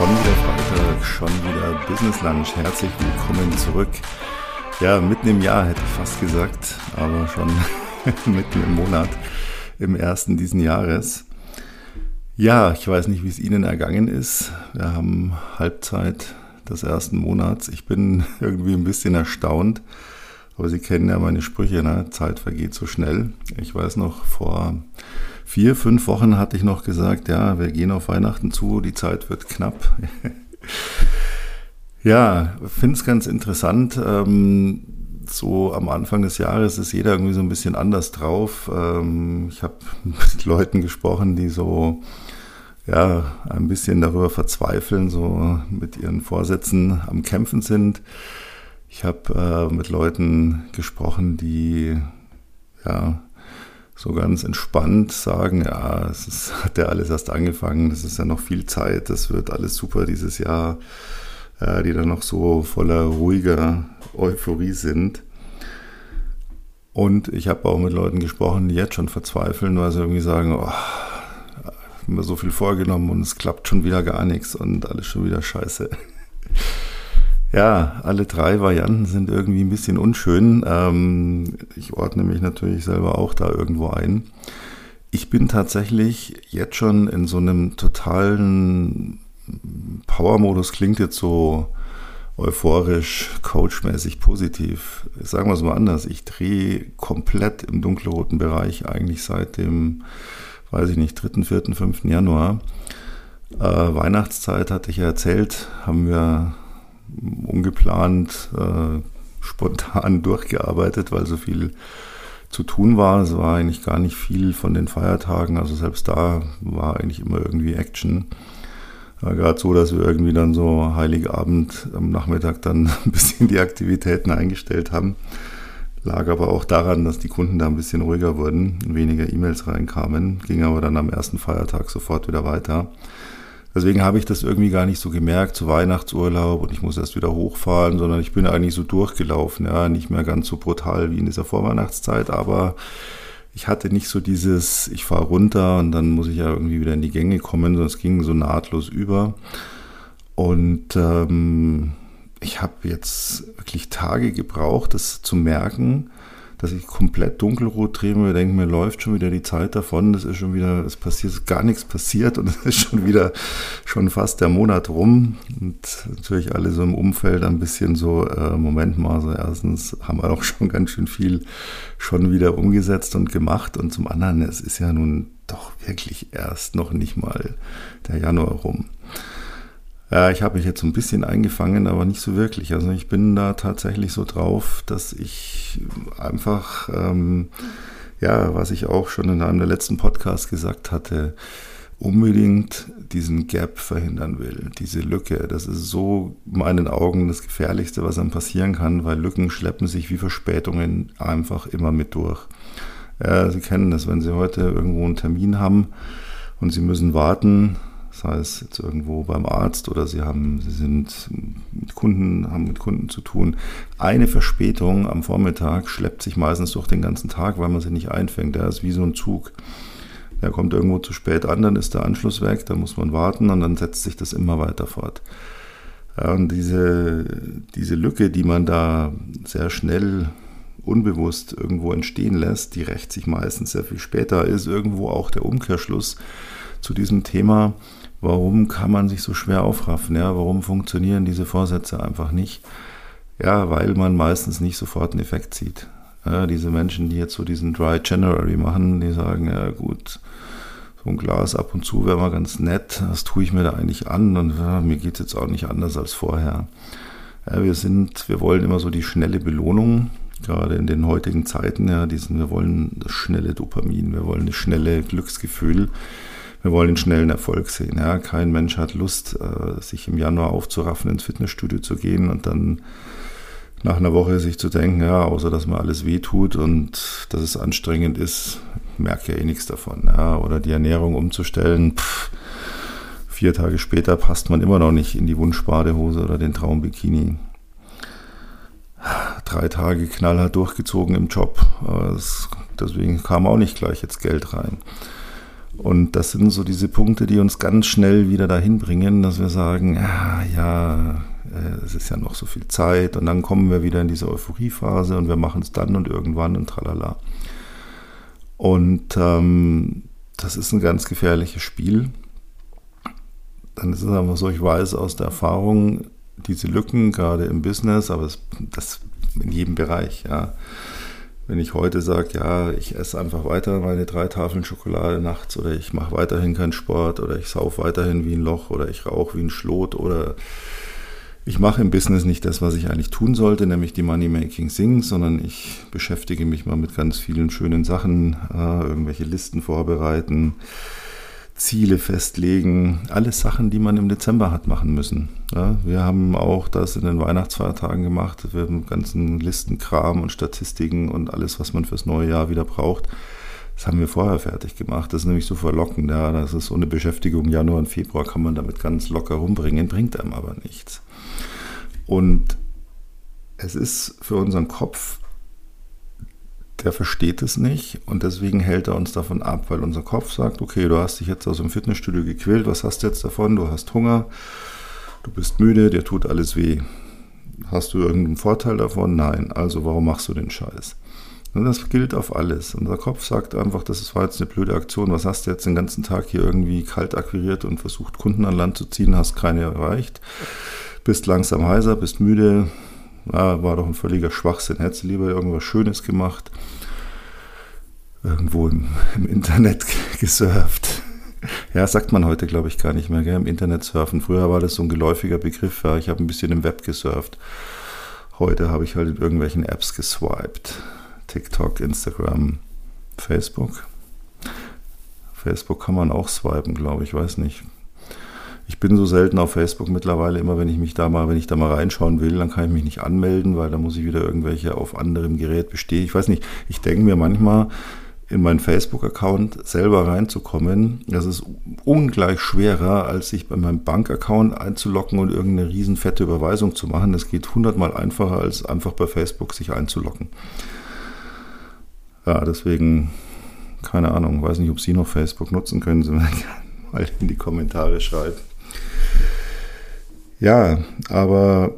Schon wieder Freitag, schon wieder Business Lunch. Herzlich willkommen zurück. Ja, mitten im Jahr hätte ich fast gesagt, aber schon mitten im Monat, im ersten diesen Jahres. Ja, ich weiß nicht, wie es Ihnen ergangen ist. Wir haben Halbzeit des ersten Monats. Ich bin irgendwie ein bisschen erstaunt, aber Sie kennen ja meine Sprüche, ne? Zeit vergeht so schnell. Ich weiß noch, vor vier, fünf Wochen hatte ich noch gesagt, ja, wir gehen auf Weihnachten zu, die Zeit wird knapp. ja, finde es ganz interessant. Ähm, so am Anfang des Jahres ist jeder irgendwie so ein bisschen anders drauf. Ähm, ich habe mit Leuten gesprochen, die so ja ein bisschen darüber verzweifeln, so mit ihren Vorsätzen am Kämpfen sind. Ich habe äh, mit Leuten gesprochen, die ja so ganz entspannt sagen, ja, es ist, hat ja alles erst angefangen, es ist ja noch viel Zeit, das wird alles super dieses Jahr, äh, die dann noch so voller ruhiger Euphorie sind. Und ich habe auch mit Leuten gesprochen, die jetzt schon verzweifeln, weil sie irgendwie sagen, oh, ich habe mir so viel vorgenommen und es klappt schon wieder gar nichts und alles schon wieder scheiße. Ja, alle drei Varianten sind irgendwie ein bisschen unschön. Ähm, ich ordne mich natürlich selber auch da irgendwo ein. Ich bin tatsächlich jetzt schon in so einem totalen Power-Modus, klingt jetzt so euphorisch, coachmäßig positiv. Sagen wir es mal anders. Ich drehe komplett im dunkelroten Bereich eigentlich seit dem, weiß ich nicht, 3., 4., 5. Januar. Äh, Weihnachtszeit hatte ich ja erzählt, haben wir ungeplant, äh, spontan durchgearbeitet, weil so viel zu tun war. Es war eigentlich gar nicht viel von den Feiertagen, also selbst da war eigentlich immer irgendwie Action. War gerade so, dass wir irgendwie dann so Heiligabend am Nachmittag dann ein bisschen die Aktivitäten eingestellt haben. Lag aber auch daran, dass die Kunden da ein bisschen ruhiger wurden, weniger E-Mails reinkamen, ging aber dann am ersten Feiertag sofort wieder weiter. Deswegen habe ich das irgendwie gar nicht so gemerkt zu Weihnachtsurlaub und ich muss erst wieder hochfahren, sondern ich bin eigentlich so durchgelaufen, ja, nicht mehr ganz so brutal wie in dieser Vorweihnachtszeit, aber ich hatte nicht so dieses, ich fahre runter und dann muss ich ja irgendwie wieder in die Gänge kommen, sondern es ging so nahtlos über. Und ähm, ich habe jetzt wirklich Tage gebraucht, das zu merken, dass ich komplett dunkelrot drehe und denke mir, läuft schon wieder die Zeit davon, das ist schon wieder, es passiert, ist gar nichts passiert und es ist schon wieder, schon fast der Monat rum und natürlich alle so im Umfeld ein bisschen so, äh, Moment mal, so erstens haben wir auch schon ganz schön viel schon wieder umgesetzt und gemacht und zum anderen, es ist ja nun doch wirklich erst noch nicht mal der Januar rum. Ja, ich habe mich jetzt so ein bisschen eingefangen, aber nicht so wirklich. Also ich bin da tatsächlich so drauf, dass ich einfach, ähm, ja, was ich auch schon in einem der letzten Podcasts gesagt hatte, unbedingt diesen Gap verhindern will, diese Lücke. Das ist so in meinen Augen das Gefährlichste, was einem passieren kann, weil Lücken schleppen sich wie Verspätungen einfach immer mit durch. Ja, Sie kennen das, wenn Sie heute irgendwo einen Termin haben und Sie müssen warten, sei es jetzt irgendwo beim Arzt oder Sie haben, Sie sind mit Kunden, haben mit Kunden zu tun. Eine Verspätung am Vormittag schleppt sich meistens durch den ganzen Tag, weil man sie nicht einfängt. Der ist wie so ein Zug. Der kommt irgendwo zu spät an, dann ist der Anschluss weg, dann muss man warten und dann setzt sich das immer weiter fort. Und diese, diese Lücke, die man da sehr schnell unbewusst irgendwo entstehen lässt, die rächt sich meistens sehr viel später, ist irgendwo auch der Umkehrschluss zu diesem Thema, warum kann man sich so schwer aufraffen? Ja, warum funktionieren diese Vorsätze einfach nicht? Ja, weil man meistens nicht sofort einen Effekt sieht. Ja, diese Menschen, die jetzt so diesen Dry January machen, die sagen, ja gut, so ein Glas ab und zu wäre mal ganz nett, das tue ich mir da eigentlich an und ja, mir geht es jetzt auch nicht anders als vorher. Ja, wir sind, wir wollen immer so die schnelle Belohnung, gerade in den heutigen Zeiten, ja, diesen, wir wollen das schnelle Dopamin, wir wollen das schnelle Glücksgefühl wir wollen den schnellen Erfolg sehen. Ja. Kein Mensch hat Lust, äh, sich im Januar aufzuraffen, ins Fitnessstudio zu gehen und dann nach einer Woche sich zu denken, ja, außer dass mir alles wehtut und dass es anstrengend ist, merke ja eh nichts davon. Ja. Oder die Ernährung umzustellen, pff, vier Tage später passt man immer noch nicht in die Wunschbadehose oder den Traumbikini. Drei Tage knallhart durchgezogen im Job. Das, deswegen kam auch nicht gleich jetzt Geld rein. Und das sind so diese Punkte, die uns ganz schnell wieder dahin bringen, dass wir sagen, ja, ja, äh, es ist ja noch so viel Zeit und dann kommen wir wieder in diese Euphoriephase und wir machen es dann und irgendwann und tralala. Und ähm, das ist ein ganz gefährliches Spiel. Dann ist es einfach so, ich weiß aus der Erfahrung, diese Lücken, gerade im Business, aber das in jedem Bereich, ja. Wenn ich heute sage, ja, ich esse einfach weiter meine drei Tafeln Schokolade nachts oder ich mache weiterhin keinen Sport oder ich sauf weiterhin wie ein Loch oder ich rauche wie ein Schlot oder ich mache im Business nicht das, was ich eigentlich tun sollte, nämlich die Money-Making Things, sondern ich beschäftige mich mal mit ganz vielen schönen Sachen, äh, irgendwelche Listen vorbereiten, Ziele festlegen, alles Sachen, die man im Dezember hat machen müssen. Ja, wir haben auch das in den Weihnachtsfeiertagen gemacht. Wir haben ganzen Listenkram und Statistiken und alles, was man fürs neue Jahr wieder braucht. Das haben wir vorher fertig gemacht. Das ist nämlich so verlockend. Ja, das ist so eine Beschäftigung. Januar und Februar kann man damit ganz locker rumbringen, bringt einem aber nichts. Und es ist für unseren Kopf der versteht es nicht und deswegen hält er uns davon ab, weil unser Kopf sagt, okay, du hast dich jetzt aus dem Fitnessstudio gequält, was hast du jetzt davon? Du hast Hunger, du bist müde, dir tut alles weh. Hast du irgendeinen Vorteil davon? Nein. Also warum machst du den Scheiß? Und das gilt auf alles. Unser Kopf sagt einfach, das war jetzt eine blöde Aktion. Was hast du jetzt den ganzen Tag hier irgendwie kalt akquiriert und versucht, Kunden an Land zu ziehen, hast keine erreicht, bist langsam heiser, bist müde, ja, war doch ein völliger Schwachsinn. Hättest du lieber irgendwas Schönes gemacht, irgendwo im, im Internet gesurft. Ja, sagt man heute, glaube ich, gar nicht mehr, gell? im Internet surfen. Früher war das so ein geläufiger Begriff. Ja, ich habe ein bisschen im Web gesurft. Heute habe ich halt in irgendwelchen Apps geswiped. TikTok, Instagram, Facebook. Facebook kann man auch swipen, glaube ich, weiß nicht ich bin so selten auf Facebook mittlerweile, immer wenn ich mich da mal, wenn ich da mal reinschauen will, dann kann ich mich nicht anmelden, weil da muss ich wieder irgendwelche auf anderem Gerät bestehen. Ich weiß nicht, ich denke mir manchmal, in meinen Facebook-Account selber reinzukommen, das ist ungleich schwerer, als sich bei meinem Bank-Account einzuloggen und irgendeine riesen fette Überweisung zu machen. Das geht hundertmal einfacher, als einfach bei Facebook sich einzuloggen. Ja, deswegen, keine Ahnung, weiß nicht, ob Sie noch Facebook nutzen können, Sie mal in die Kommentare schreiben. Ja, aber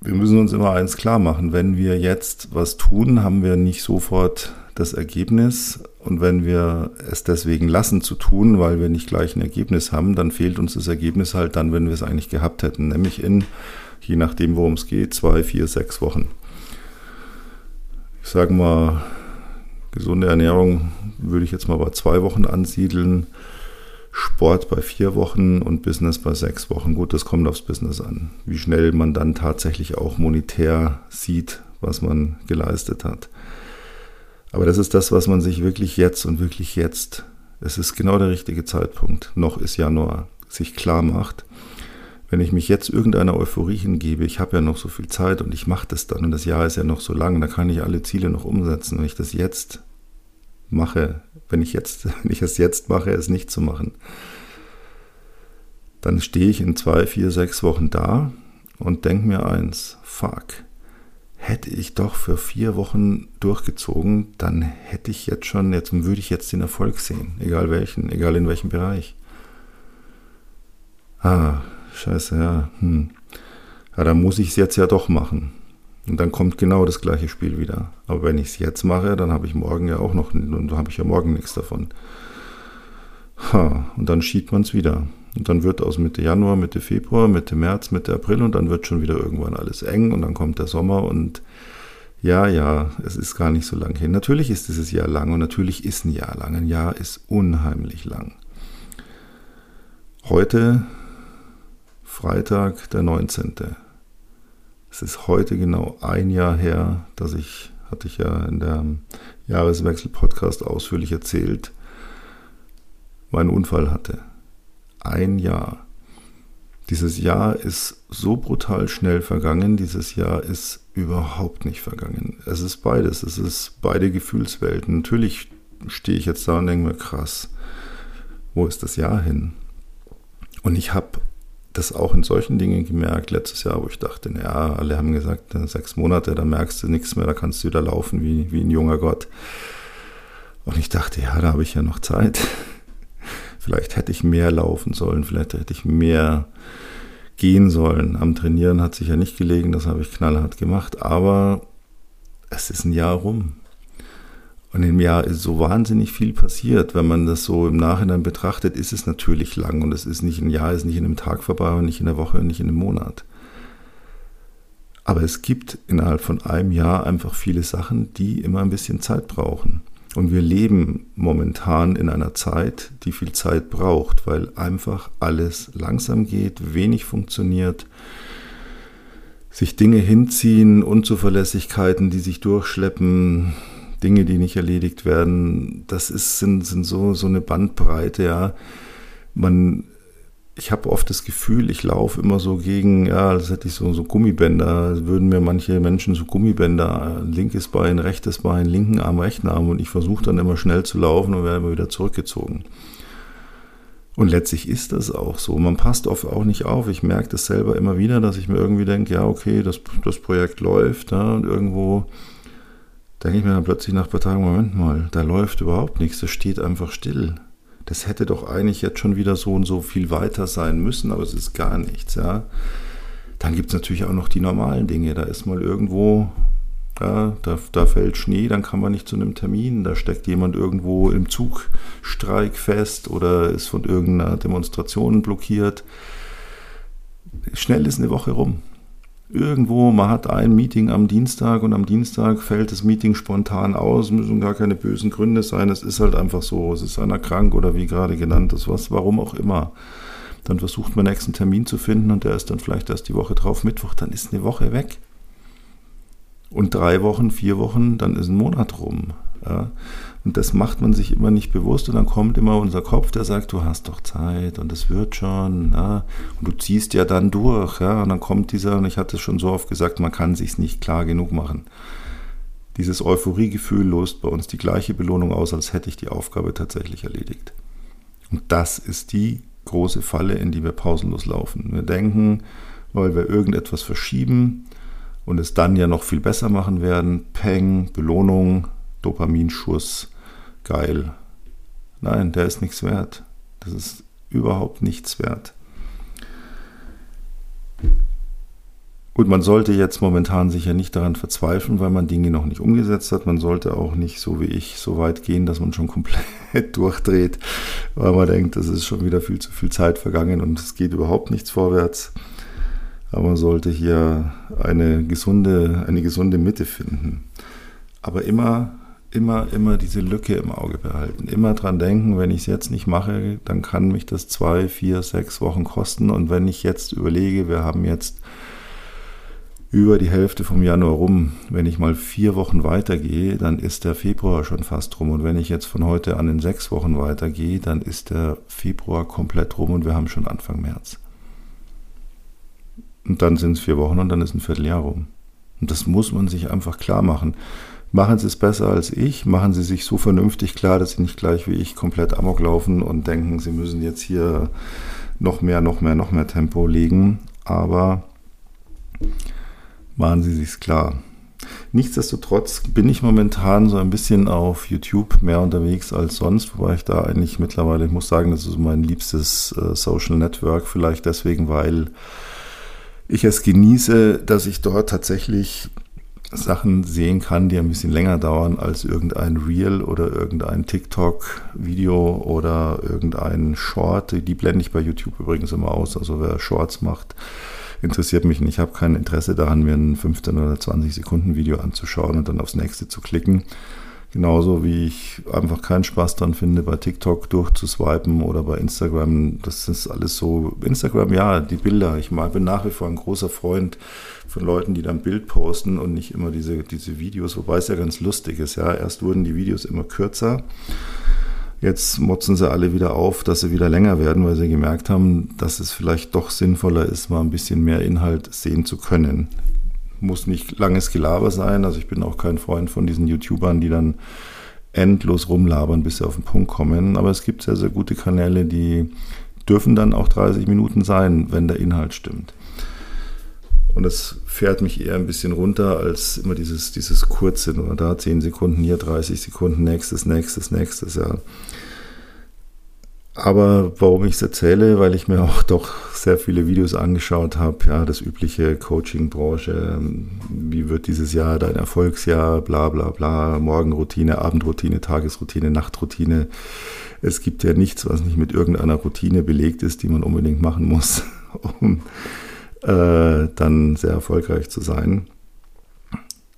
wir müssen uns immer eins klar machen, wenn wir jetzt was tun, haben wir nicht sofort das Ergebnis. Und wenn wir es deswegen lassen zu tun, weil wir nicht gleich ein Ergebnis haben, dann fehlt uns das Ergebnis halt dann, wenn wir es eigentlich gehabt hätten, nämlich in, je nachdem, worum es geht, zwei, vier, sechs Wochen. Ich sage mal, gesunde Ernährung würde ich jetzt mal bei zwei Wochen ansiedeln. Sport bei vier Wochen und Business bei sechs Wochen. Gut, das kommt aufs Business an. Wie schnell man dann tatsächlich auch monetär sieht, was man geleistet hat. Aber das ist das, was man sich wirklich jetzt und wirklich jetzt, es ist genau der richtige Zeitpunkt, noch ist Januar, sich klar macht, wenn ich mich jetzt irgendeiner Euphorie hingebe, ich habe ja noch so viel Zeit und ich mache das dann und das Jahr ist ja noch so lang, da kann ich alle Ziele noch umsetzen. Wenn ich das jetzt mache, wenn ich, jetzt, wenn ich es jetzt mache, es nicht zu machen, dann stehe ich in zwei, vier, sechs Wochen da und denke mir eins, fuck, hätte ich doch für vier Wochen durchgezogen, dann hätte ich jetzt schon, jetzt würde ich jetzt den Erfolg sehen, egal welchen, egal in welchem Bereich. Ah, scheiße, ja, hm. Ja, dann muss ich es jetzt ja doch machen. Und dann kommt genau das gleiche Spiel wieder. Aber wenn ich es jetzt mache, dann habe ich morgen ja auch noch, und habe ich ja morgen nichts davon. Ha, und dann schiebt man es wieder. Und dann wird aus Mitte Januar, Mitte Februar, Mitte März, Mitte April und dann wird schon wieder irgendwann alles eng und dann kommt der Sommer und ja, ja, es ist gar nicht so lang hin. Natürlich ist dieses Jahr lang und natürlich ist ein Jahr lang. Ein Jahr ist unheimlich lang. Heute, Freitag, der 19. Es ist heute genau ein Jahr her, dass ich, hatte ich ja in der Jahreswechsel-Podcast ausführlich erzählt, meinen Unfall hatte. Ein Jahr. Dieses Jahr ist so brutal schnell vergangen, dieses Jahr ist überhaupt nicht vergangen. Es ist beides, es ist beide Gefühlswelten. Natürlich stehe ich jetzt da und denke mir, krass, wo ist das Jahr hin? Und ich habe das auch in solchen Dingen gemerkt letztes Jahr, wo ich dachte, naja, alle haben gesagt, sechs Monate, da merkst du nichts mehr, da kannst du wieder laufen wie, wie ein junger Gott. Und ich dachte, ja, da habe ich ja noch Zeit. Vielleicht hätte ich mehr laufen sollen, vielleicht hätte ich mehr gehen sollen. Am Trainieren hat sich ja nicht gelegen, das habe ich knallhart gemacht, aber es ist ein Jahr rum. Und im Jahr ist so wahnsinnig viel passiert. Wenn man das so im Nachhinein betrachtet, ist es natürlich lang und es ist nicht ein Jahr, ist nicht in einem Tag vorbei und nicht in der Woche und nicht in einem Monat. Aber es gibt innerhalb von einem Jahr einfach viele Sachen, die immer ein bisschen Zeit brauchen. Und wir leben momentan in einer Zeit, die viel Zeit braucht, weil einfach alles langsam geht, wenig funktioniert, sich Dinge hinziehen, Unzuverlässigkeiten, die sich durchschleppen, Dinge, die nicht erledigt werden. Das ist, sind, sind so, so eine Bandbreite, ja. Man, ich habe oft das Gefühl, ich laufe immer so gegen, ja, als hätte ich so, so Gummibänder, würden mir manche Menschen so Gummibänder, linkes Bein, rechtes Bein, linken Arm, rechten Arm und ich versuche dann immer schnell zu laufen und werde immer wieder zurückgezogen. Und letztlich ist das auch so. Man passt oft auch nicht auf. Ich merke das selber immer wieder, dass ich mir irgendwie denke, ja, okay, das, das Projekt läuft, ja, und irgendwo denke ich mir dann plötzlich nach ein paar Tagen, Moment mal, da läuft überhaupt nichts, das steht einfach still. Das hätte doch eigentlich jetzt schon wieder so und so viel weiter sein müssen, aber es ist gar nichts, ja. Dann gibt es natürlich auch noch die normalen Dinge. Da ist mal irgendwo, ja, da, da fällt Schnee, dann kann man nicht zu einem Termin, da steckt jemand irgendwo im Zugstreik fest oder ist von irgendeiner Demonstration blockiert. Schnell ist eine Woche rum irgendwo, man hat ein Meeting am Dienstag und am Dienstag fällt das Meeting spontan aus, müssen gar keine bösen Gründe sein, es ist halt einfach so, es ist einer krank oder wie gerade genannt, das was, warum auch immer. Dann versucht man nächsten Termin zu finden und der ist dann vielleicht erst die Woche drauf, Mittwoch, dann ist eine Woche weg. Und drei Wochen, vier Wochen, dann ist ein Monat rum. Ja. Und das macht man sich immer nicht bewusst und dann kommt immer unser Kopf, der sagt, du hast doch Zeit und es wird schon. Ja. Und du ziehst ja dann durch. Ja. Und dann kommt dieser, und ich hatte es schon so oft gesagt, man kann sich nicht klar genug machen. Dieses Euphoriegefühl löst bei uns die gleiche Belohnung aus, als hätte ich die Aufgabe tatsächlich erledigt. Und das ist die große Falle, in die wir pausenlos laufen. Wir denken, weil wir irgendetwas verschieben und es dann ja noch viel besser machen werden, Peng, Belohnung, Dopaminschuss, geil. Nein, der ist nichts wert. Das ist überhaupt nichts wert. Und man sollte jetzt momentan sicher nicht daran verzweifeln, weil man Dinge noch nicht umgesetzt hat. Man sollte auch nicht so wie ich so weit gehen, dass man schon komplett durchdreht, weil man denkt, es ist schon wieder viel zu viel Zeit vergangen und es geht überhaupt nichts vorwärts. Aber man sollte hier eine gesunde, eine gesunde Mitte finden. Aber immer immer, immer diese Lücke im Auge behalten. Immer dran denken, wenn ich es jetzt nicht mache, dann kann mich das zwei, vier, sechs Wochen kosten. Und wenn ich jetzt überlege, wir haben jetzt über die Hälfte vom Januar rum. Wenn ich mal vier Wochen weitergehe, dann ist der Februar schon fast rum. Und wenn ich jetzt von heute an in sechs Wochen weitergehe, dann ist der Februar komplett rum und wir haben schon Anfang März. Und dann sind es vier Wochen und dann ist ein Vierteljahr rum. Und das muss man sich einfach klar machen. Machen Sie es besser als ich, machen Sie sich so vernünftig klar, dass Sie nicht gleich wie ich komplett amok laufen und denken, Sie müssen jetzt hier noch mehr, noch mehr, noch mehr Tempo legen. Aber machen Sie sich's klar. Nichtsdestotrotz bin ich momentan so ein bisschen auf YouTube mehr unterwegs als sonst, wobei ich da eigentlich mittlerweile, ich muss sagen, das ist mein liebstes äh, Social Network, vielleicht deswegen, weil ich es genieße, dass ich dort tatsächlich Sachen sehen kann, die ein bisschen länger dauern als irgendein Reel oder irgendein TikTok-Video oder irgendein Short. Die blende ich bei YouTube übrigens immer aus. Also wer Shorts macht, interessiert mich nicht. Ich habe kein Interesse daran, mir ein 15 oder 20 Sekunden Video anzuschauen und dann aufs nächste zu klicken. Genauso wie ich einfach keinen Spaß dran finde, bei TikTok durchzuswipen oder bei Instagram. Das ist alles so. Instagram, ja, die Bilder. Ich bin nach wie vor ein großer Freund von Leuten, die dann Bild posten und nicht immer diese, diese Videos, wobei es ja ganz lustig ist. Ja, erst wurden die Videos immer kürzer. Jetzt motzen sie alle wieder auf, dass sie wieder länger werden, weil sie gemerkt haben, dass es vielleicht doch sinnvoller ist, mal ein bisschen mehr Inhalt sehen zu können muss nicht langes Gelaber sein. Also ich bin auch kein Freund von diesen YouTubern, die dann endlos rumlabern, bis sie auf den Punkt kommen. Aber es gibt sehr, sehr gute Kanäle, die dürfen dann auch 30 Minuten sein, wenn der Inhalt stimmt. Und das fährt mich eher ein bisschen runter als immer dieses, dieses kurze, nur da 10 Sekunden, hier 30 Sekunden, nächstes, nächstes, nächstes, ja. Aber warum ich es erzähle, weil ich mir auch doch sehr viele Videos angeschaut habe, ja, das übliche Coaching-Branche, wie wird dieses Jahr dein Erfolgsjahr, bla bla bla, Morgenroutine, Abendroutine, Tagesroutine, Nachtroutine. Es gibt ja nichts, was nicht mit irgendeiner Routine belegt ist, die man unbedingt machen muss, um äh, dann sehr erfolgreich zu sein.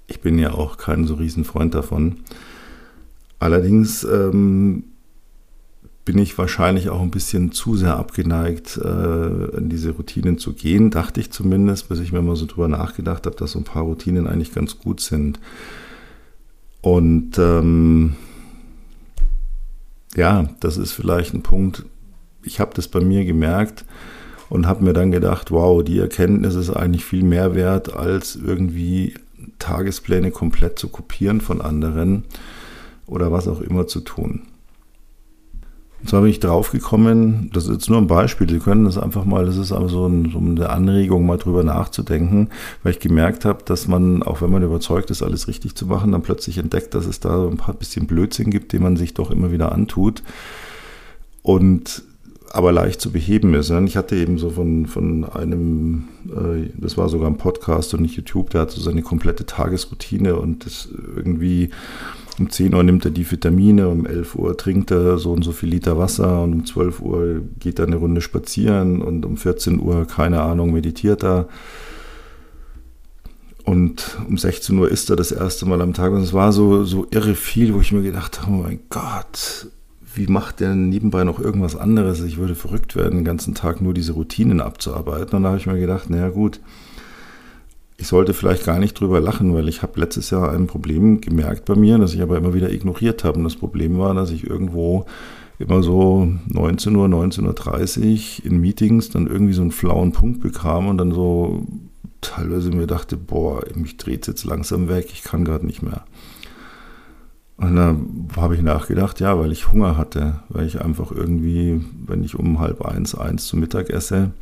Ich bin ja auch kein so riesen Freund davon. Allerdings ähm, bin ich wahrscheinlich auch ein bisschen zu sehr abgeneigt, äh, in diese Routinen zu gehen, dachte ich zumindest, bis ich mir mal so drüber nachgedacht habe, dass so ein paar Routinen eigentlich ganz gut sind. Und ähm, ja, das ist vielleicht ein Punkt, ich habe das bei mir gemerkt und habe mir dann gedacht, wow, die Erkenntnis ist eigentlich viel mehr wert, als irgendwie Tagespläne komplett zu kopieren von anderen oder was auch immer zu tun. Und zwar bin ich draufgekommen, das ist jetzt nur ein Beispiel, Sie können das einfach mal, das ist aber so, ein, so eine Anregung, mal drüber nachzudenken, weil ich gemerkt habe, dass man, auch wenn man überzeugt ist, alles richtig zu machen, dann plötzlich entdeckt, dass es da ein paar bisschen Blödsinn gibt, den man sich doch immer wieder antut. Und aber leicht zu beheben ist. Ich hatte eben so von, von einem, äh, das war sogar ein Podcast und nicht YouTube, der hat so seine komplette Tagesroutine und das irgendwie um 10 Uhr nimmt er die Vitamine, um 11 Uhr trinkt er so und so viel Liter Wasser und um 12 Uhr geht er eine Runde spazieren und um 14 Uhr, keine Ahnung, meditiert er. Und um 16 Uhr isst er das erste Mal am Tag. Und es war so, so irre viel, wo ich mir gedacht habe, oh mein Gott, wie macht der nebenbei noch irgendwas anderes? Ich würde verrückt werden, den ganzen Tag nur diese Routinen abzuarbeiten. Und da habe ich mir gedacht, naja gut, ich sollte vielleicht gar nicht drüber lachen, weil ich habe letztes Jahr ein Problem gemerkt bei mir, das ich aber immer wieder ignoriert habe. Und das Problem war, dass ich irgendwo immer so 19 Uhr, 19.30 Uhr in Meetings dann irgendwie so einen flauen Punkt bekam und dann so teilweise mir dachte, boah, mich dreht jetzt langsam weg, ich kann gerade nicht mehr. Und da habe ich nachgedacht, ja, weil ich Hunger hatte, weil ich einfach irgendwie, wenn ich um halb eins, eins zu Mittag esse,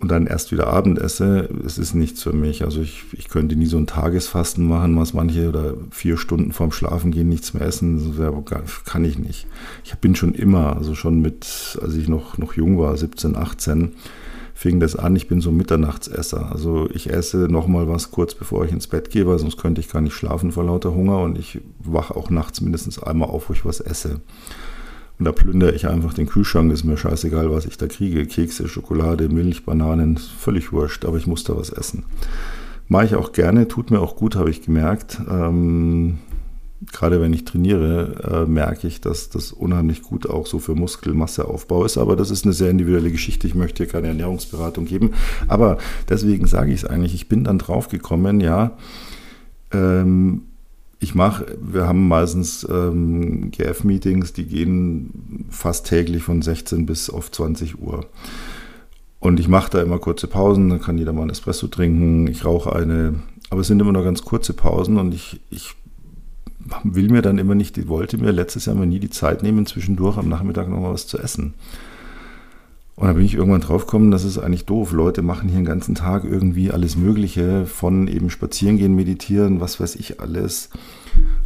und dann erst wieder Abend esse, es ist nichts für mich. Also ich, ich könnte nie so ein Tagesfasten machen, was manche oder vier Stunden vorm Schlafen gehen nichts mehr essen, kann ich nicht. Ich bin schon immer, also schon mit, als ich noch, noch jung war, 17, 18, fing das an, ich bin so Mitternachtsesser. Also ich esse nochmal was kurz bevor ich ins Bett gehe, weil sonst könnte ich gar nicht schlafen vor lauter Hunger und ich wache auch nachts mindestens einmal auf, wo ich was esse. Und da plündere ich einfach den Kühlschrank, ist mir scheißegal, was ich da kriege. Kekse, Schokolade, Milch, Bananen, völlig wurscht, aber ich muss da was essen. Mache ich auch gerne, tut mir auch gut, habe ich gemerkt. Ähm, gerade wenn ich trainiere, äh, merke ich, dass das unheimlich gut auch so für Muskelmasseaufbau ist. Aber das ist eine sehr individuelle Geschichte. Ich möchte hier keine Ernährungsberatung geben. Aber deswegen sage ich es eigentlich. Ich bin dann drauf gekommen, ja, ähm, ich mache, wir haben meistens ähm, GF-Meetings, die gehen fast täglich von 16 bis auf 20 Uhr. Und ich mache da immer kurze Pausen, dann kann jeder mal ein Espresso trinken, ich rauche eine, aber es sind immer nur ganz kurze Pausen und ich, ich will mir dann immer nicht, ich wollte mir letztes Jahr immer nie die Zeit nehmen, zwischendurch am Nachmittag noch mal was zu essen. Und da bin ich irgendwann drauf gekommen, das ist eigentlich doof. Leute machen hier den ganzen Tag irgendwie alles Mögliche, von eben spazieren gehen, meditieren, was weiß ich alles.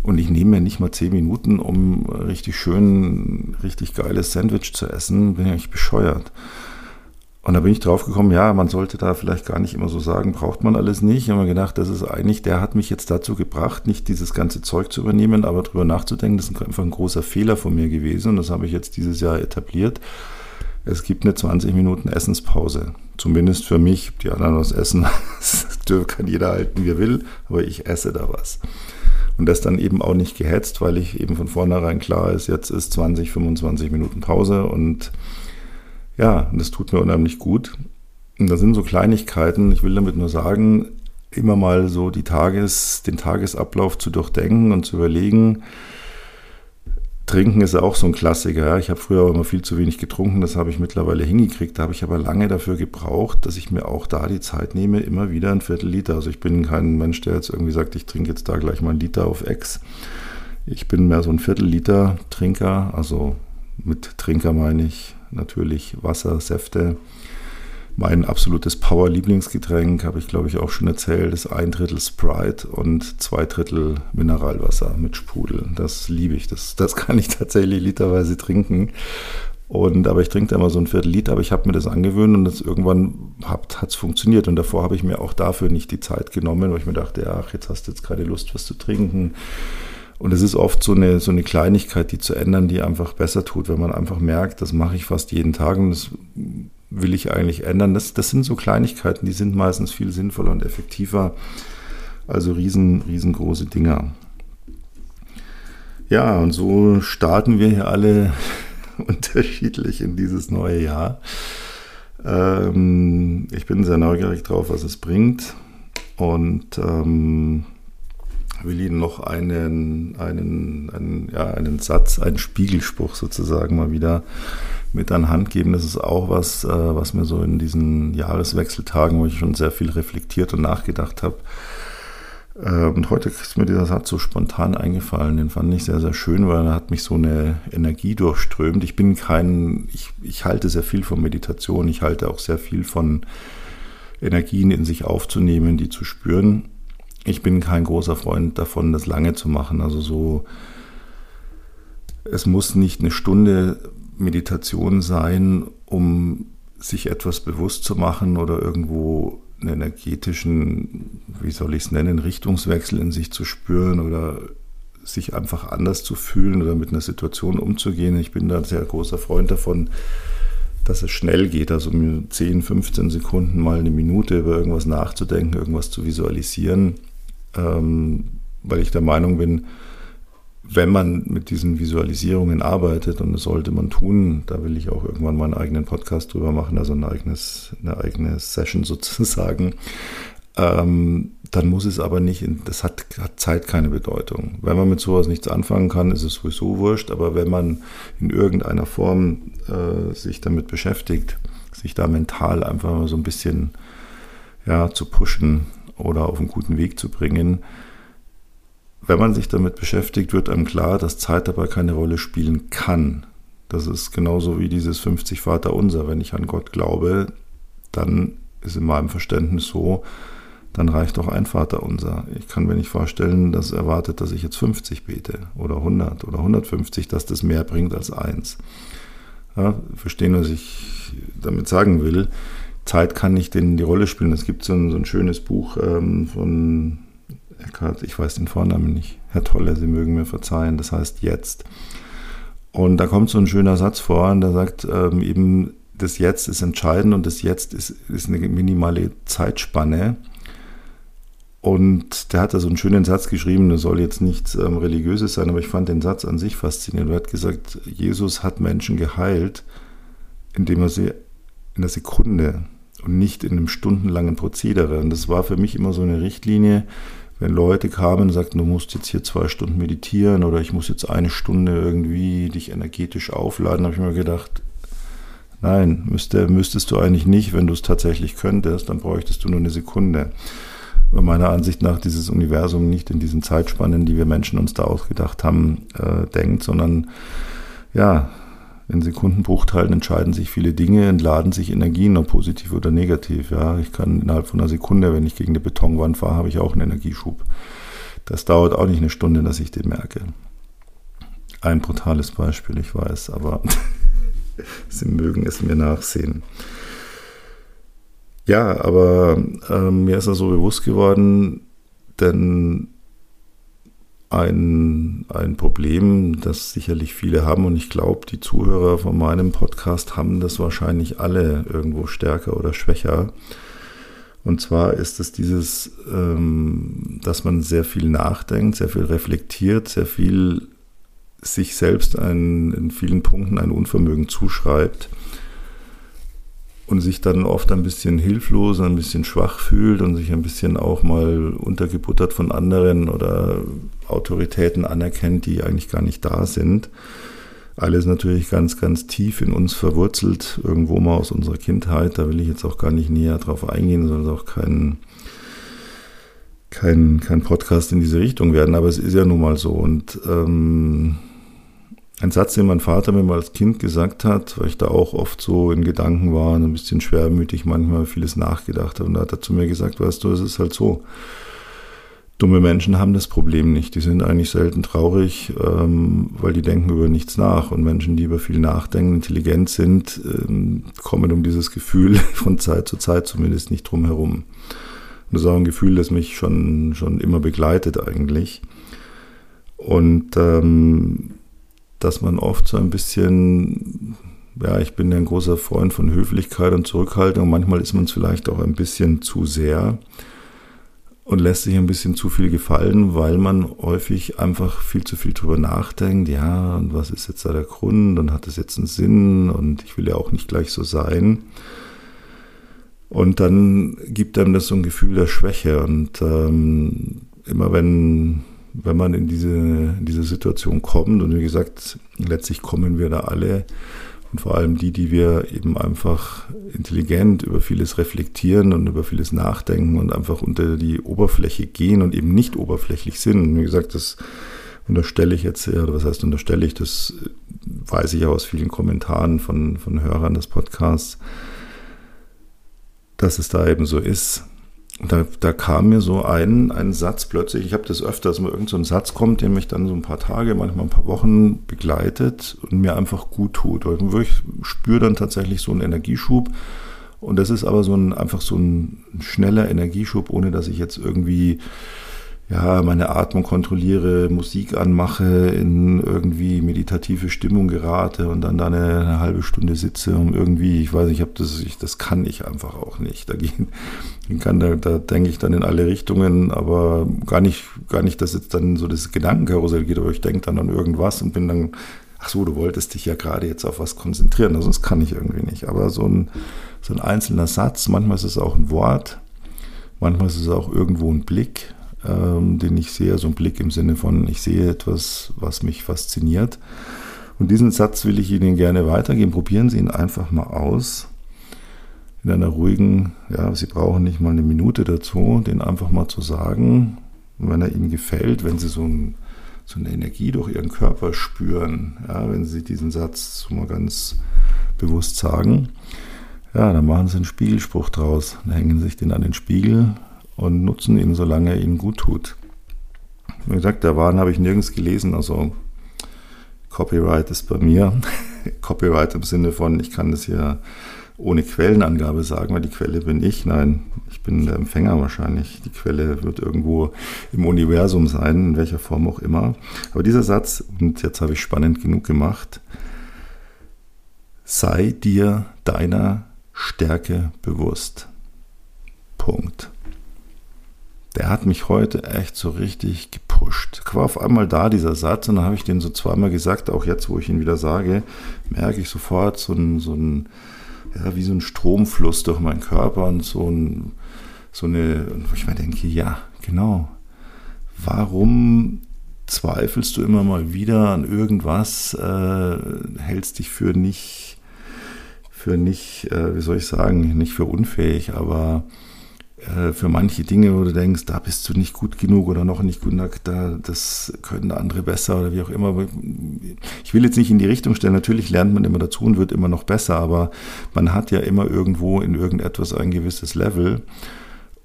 Und ich nehme mir nicht mal zehn Minuten, um richtig schön, richtig geiles Sandwich zu essen. Bin ja eigentlich bescheuert. Und da bin ich drauf gekommen, ja, man sollte da vielleicht gar nicht immer so sagen, braucht man alles nicht. Ich habe mir gedacht, das ist eigentlich, der hat mich jetzt dazu gebracht, nicht dieses ganze Zeug zu übernehmen, aber drüber nachzudenken, das ist einfach ein großer Fehler von mir gewesen. Und das habe ich jetzt dieses Jahr etabliert es gibt eine 20 Minuten Essenspause. Zumindest für mich. Die anderen was essen, das kann jeder halten, wie er will, aber ich esse da was. Und das dann eben auch nicht gehetzt, weil ich eben von vornherein klar ist, jetzt ist 20, 25 Minuten Pause und ja, das tut mir unheimlich gut. Und da sind so Kleinigkeiten, ich will damit nur sagen, immer mal so Tages, den Tagesablauf zu durchdenken und zu überlegen, Trinken ist auch so ein Klassiker. Ja. Ich habe früher immer viel zu wenig getrunken, das habe ich mittlerweile hingekriegt. Da habe ich aber lange dafür gebraucht, dass ich mir auch da die Zeit nehme, immer wieder ein Viertel Liter. Also ich bin kein Mensch, der jetzt irgendwie sagt, ich trinke jetzt da gleich mal einen Liter auf Ex. Ich bin mehr so ein Viertel Liter Trinker. Also mit Trinker meine ich natürlich Wasser, Säfte. Mein absolutes Power-Lieblingsgetränk, habe ich glaube ich auch schon erzählt, ist ein Drittel Sprite und zwei Drittel Mineralwasser mit Sprudel. Das liebe ich. Das, das kann ich tatsächlich literweise trinken. Und, aber ich trinke da immer so ein Viertel Liter, aber ich habe mir das angewöhnt und das irgendwann hat es funktioniert. Und davor habe ich mir auch dafür nicht die Zeit genommen, weil ich mir dachte, ach, jetzt hast du jetzt gerade Lust, was zu trinken. Und es ist oft so eine, so eine Kleinigkeit, die zu ändern, die einfach besser tut, wenn man einfach merkt, das mache ich fast jeden Tag und das will ich eigentlich ändern. Das, das sind so Kleinigkeiten, die sind meistens viel sinnvoller und effektiver. Also riesen, riesengroße Dinger. Ja, und so starten wir hier alle unterschiedlich in dieses neue Jahr. Ähm, ich bin sehr neugierig drauf, was es bringt und ähm, will Ihnen noch einen, einen, einen, ja, einen Satz, einen Spiegelspruch sozusagen mal wieder mit an Hand geben. Das ist auch was, äh, was mir so in diesen Jahreswechseltagen, wo ich schon sehr viel reflektiert und nachgedacht habe, äh, und heute ist mir dieser Satz so spontan eingefallen. Den fand ich sehr, sehr schön, weil er hat mich so eine Energie durchströmt. Ich bin kein, ich, ich halte sehr viel von Meditation. Ich halte auch sehr viel von Energien in sich aufzunehmen, die zu spüren. Ich bin kein großer Freund davon, das lange zu machen. Also so, es muss nicht eine Stunde Meditation sein, um sich etwas bewusst zu machen oder irgendwo einen energetischen, wie soll ich es nennen, Richtungswechsel in sich zu spüren oder sich einfach anders zu fühlen oder mit einer Situation umzugehen. Ich bin da ein sehr großer Freund davon, dass es schnell geht, also 10, 15 Sekunden mal eine Minute über irgendwas nachzudenken, irgendwas zu visualisieren, ähm, weil ich der Meinung bin, wenn man mit diesen Visualisierungen arbeitet, und das sollte man tun, da will ich auch irgendwann mal einen eigenen Podcast drüber machen, also ein eigenes, eine eigene Session sozusagen, ähm, dann muss es aber nicht, in, das hat, hat Zeit keine Bedeutung. Wenn man mit sowas nichts anfangen kann, ist es sowieso wurscht, aber wenn man in irgendeiner Form äh, sich damit beschäftigt, sich da mental einfach mal so ein bisschen ja, zu pushen oder auf einen guten Weg zu bringen, wenn man sich damit beschäftigt, wird einem klar, dass Zeit dabei keine Rolle spielen kann. Das ist genauso wie dieses 50 Vater unser. Wenn ich an Gott glaube, dann ist in meinem Verständnis so, dann reicht doch ein Vater unser. Ich kann mir nicht vorstellen, dass erwartet, dass ich jetzt 50 bete oder 100 oder 150, dass das mehr bringt als eins. Ja, verstehen, was ich damit sagen will. Zeit kann nicht in die Rolle spielen. Es gibt so ein, so ein schönes Buch ähm, von Ich weiß den Vornamen nicht. Herr Tolle, Sie mögen mir verzeihen, das heißt jetzt. Und da kommt so ein schöner Satz vor, und der sagt ähm, eben, das Jetzt ist entscheidend und das Jetzt ist, ist eine minimale Zeitspanne. Und der hat da so einen schönen Satz geschrieben, das soll jetzt nichts ähm, Religiöses sein, aber ich fand den Satz an sich faszinierend. Er hat gesagt, Jesus hat Menschen geheilt, indem er sie in einer Sekunde und nicht in einem stundenlangen Prozedere. Und das war für mich immer so eine Richtlinie, wenn Leute kamen und sagten, du musst jetzt hier zwei Stunden meditieren oder ich muss jetzt eine Stunde irgendwie dich energetisch aufladen, habe ich mir gedacht, nein, müsste, müsstest du eigentlich nicht, wenn du es tatsächlich könntest, dann bräuchtest du nur eine Sekunde. Weil meiner Ansicht nach dieses Universum nicht in diesen Zeitspannen, die wir Menschen uns da ausgedacht haben, äh, denkt, sondern ja, in Sekundenbruchteilen entscheiden sich viele Dinge, entladen sich Energien, ob positiv oder negativ. Ja, ich kann innerhalb von einer Sekunde, wenn ich gegen eine Betonwand fahre, habe ich auch einen Energieschub. Das dauert auch nicht eine Stunde, dass ich den merke. Ein brutales Beispiel, ich weiß, aber Sie mögen es mir nachsehen. Ja, aber äh, mir ist er so bewusst geworden, denn ein, ein Problem, das sicherlich viele haben und ich glaube, die Zuhörer von meinem Podcast haben das wahrscheinlich alle irgendwo stärker oder schwächer. Und zwar ist es dieses, ähm, dass man sehr viel nachdenkt, sehr viel reflektiert, sehr viel sich selbst ein, in vielen Punkten ein Unvermögen zuschreibt und sich dann oft ein bisschen hilflos, ein bisschen schwach fühlt und sich ein bisschen auch mal untergebuttert von anderen oder Autoritäten anerkennt, die eigentlich gar nicht da sind. Alles natürlich ganz, ganz tief in uns verwurzelt, irgendwo mal aus unserer Kindheit. Da will ich jetzt auch gar nicht näher drauf eingehen, soll auch kein, kein, kein Podcast in diese Richtung werden, aber es ist ja nun mal so. Und ähm, ein Satz, den mein Vater mir mal als Kind gesagt hat, weil ich da auch oft so in Gedanken war und ein bisschen schwermütig manchmal vieles nachgedacht habe. Und da hat er zu mir gesagt, weißt du, es ist halt so. Dumme Menschen haben das Problem nicht. Die sind eigentlich selten traurig, ähm, weil die denken über nichts nach. Und Menschen, die über viel nachdenken, intelligent sind, ähm, kommen um dieses Gefühl von Zeit zu Zeit zumindest nicht drum herum. Und das ist auch ein Gefühl, das mich schon, schon immer begleitet eigentlich. Und ähm, dass man oft so ein bisschen, ja, ich bin ja ein großer Freund von Höflichkeit und Zurückhaltung. Manchmal ist man es vielleicht auch ein bisschen zu sehr und lässt sich ein bisschen zu viel gefallen, weil man häufig einfach viel zu viel drüber nachdenkt. Ja, und was ist jetzt da der Grund und hat das jetzt einen Sinn und ich will ja auch nicht gleich so sein. Und dann gibt einem das so ein Gefühl der Schwäche. Und ähm, immer wenn wenn man in diese, in diese Situation kommt. Und wie gesagt, letztlich kommen wir da alle. Und vor allem die, die wir eben einfach intelligent über vieles reflektieren und über vieles nachdenken und einfach unter die Oberfläche gehen und eben nicht oberflächlich sind. Und wie gesagt, das unterstelle ich jetzt, oder was heißt unterstelle ich, das weiß ich aus vielen Kommentaren von, von Hörern des Podcasts, dass es da eben so ist. Da, da kam mir so ein, ein Satz plötzlich, ich habe das öfter, dass mir irgend so ein Satz kommt, der mich dann so ein paar Tage, manchmal ein paar Wochen begleitet und mir einfach gut tut. Und ich spüre dann tatsächlich so einen Energieschub. Und das ist aber so ein, einfach so ein schneller Energieschub, ohne dass ich jetzt irgendwie ja, meine Atmung kontrolliere, Musik anmache, in irgendwie meditative Stimmung gerate und dann da eine, eine halbe Stunde sitze und irgendwie, ich weiß nicht, ich habe das, ich, das kann ich einfach auch nicht. Da, gehen, kann, da, da denke ich dann in alle Richtungen, aber gar nicht, gar nicht, dass jetzt dann so das Gedankenkarussell geht, aber ich denke dann an irgendwas und bin dann, ach so, du wolltest dich ja gerade jetzt auf was konzentrieren, also das kann ich irgendwie nicht. Aber so ein, so ein einzelner Satz, manchmal ist es auch ein Wort, manchmal ist es auch irgendwo ein Blick, ähm, den ich sehe, so ein Blick im Sinne von, ich sehe etwas, was mich fasziniert. Und diesen Satz will ich Ihnen gerne weitergeben. Probieren Sie ihn einfach mal aus. In einer ruhigen, ja, Sie brauchen nicht mal eine Minute dazu, den einfach mal zu sagen. Und wenn er Ihnen gefällt, wenn Sie so, ein, so eine Energie durch Ihren Körper spüren, ja, wenn Sie diesen Satz so mal ganz bewusst sagen, ja, dann machen Sie einen Spiegelspruch draus. Dann hängen Sie sich den an den Spiegel, und nutzen ihn, solange er ihnen gut tut. Wie gesagt, der Waren habe ich nirgends gelesen, also Copyright ist bei mir. Copyright im Sinne von, ich kann das hier ohne Quellenangabe sagen, weil die Quelle bin ich. Nein, ich bin der Empfänger wahrscheinlich. Die Quelle wird irgendwo im Universum sein, in welcher Form auch immer. Aber dieser Satz, und jetzt habe ich spannend genug gemacht, sei dir deiner Stärke bewusst. Punkt der hat mich heute echt so richtig gepusht. War auf einmal da, dieser Satz, und dann habe ich den so zweimal gesagt, auch jetzt, wo ich ihn wieder sage, merke ich sofort so ein, so ein ja, wie so ein Stromfluss durch meinen Körper und so, ein, so eine, wo ich mir denke, ja, genau. Warum zweifelst du immer mal wieder an irgendwas, äh, hältst dich für nicht, für nicht, äh, wie soll ich sagen, nicht für unfähig, aber äh, für manche Dinge, wo du denkst, da bist du nicht gut genug oder noch nicht gut genug, da, das können andere besser oder wie auch immer. Ich will jetzt nicht in die Richtung stellen, natürlich lernt man immer dazu und wird immer noch besser, aber man hat ja immer irgendwo in irgendetwas ein gewisses Level.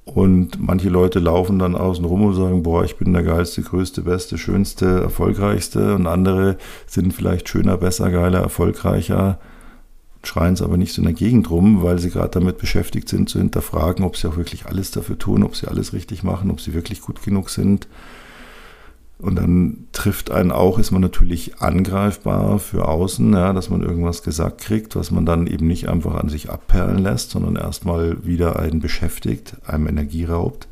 Und manche Leute laufen dann außen rum und sagen, boah, ich bin der geilste, größte, beste, schönste, erfolgreichste. Und andere sind vielleicht schöner, besser, geiler, erfolgreicher schreien es aber nicht so in der Gegend rum, weil sie gerade damit beschäftigt sind, zu hinterfragen, ob sie auch wirklich alles dafür tun, ob sie alles richtig machen, ob sie wirklich gut genug sind. Und dann trifft einen auch, ist man natürlich angreifbar für außen, ja, dass man irgendwas gesagt kriegt, was man dann eben nicht einfach an sich abperlen lässt, sondern erstmal wieder einen beschäftigt, einem Energie raubt.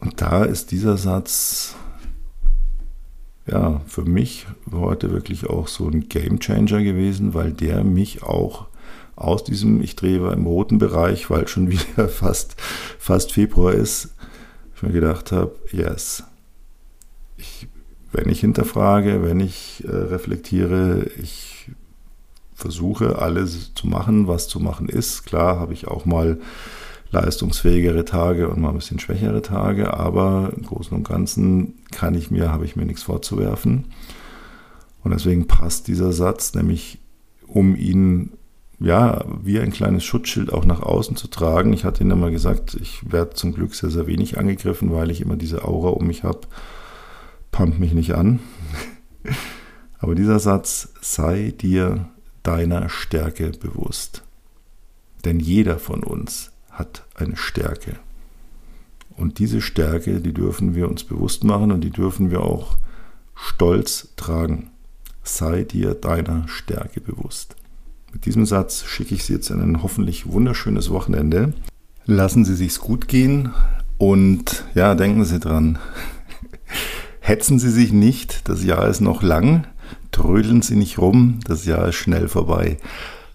Und da ist dieser Satz ja, für mich heute wirklich auch so ein Game Changer gewesen, weil der mich auch aus diesem, ich drehe im roten Bereich, weil schon wieder fast, fast Februar ist, ich mir gedacht habe, yes, ich, wenn ich hinterfrage, wenn ich äh, reflektiere, ich versuche alles zu machen, was zu machen ist. Klar habe ich auch mal leistungsfähigere Tage und mal ein bisschen schwächere Tage, aber im Großen und Ganzen kann ich mir, habe ich mir nichts vorzuwerfen. Und deswegen passt dieser Satz, nämlich um ihn ja, wie ein kleines Schutzschild auch nach außen zu tragen. Ich hatte Ihnen mal gesagt, ich werde zum Glück sehr, sehr wenig angegriffen, weil ich immer diese Aura um mich habe. Pumpt mich nicht an. Aber dieser Satz, sei dir deiner Stärke bewusst. Denn jeder von uns hat eine Stärke. Und diese Stärke, die dürfen wir uns bewusst machen und die dürfen wir auch stolz tragen. Sei dir deiner Stärke bewusst. Mit diesem Satz schicke ich Sie jetzt in ein hoffentlich wunderschönes Wochenende. Lassen Sie sich's gut gehen und ja, denken Sie dran. Hetzen Sie sich nicht, das Jahr ist noch lang. Trödeln Sie nicht rum, das Jahr ist schnell vorbei.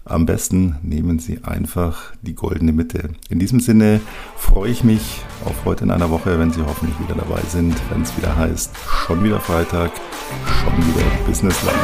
Am besten nehmen Sie einfach die goldene Mitte. In diesem Sinne freue ich mich auf heute in einer Woche, wenn Sie hoffentlich wieder dabei sind, wenn es wieder heißt, schon wieder Freitag, schon wieder Business Lunch.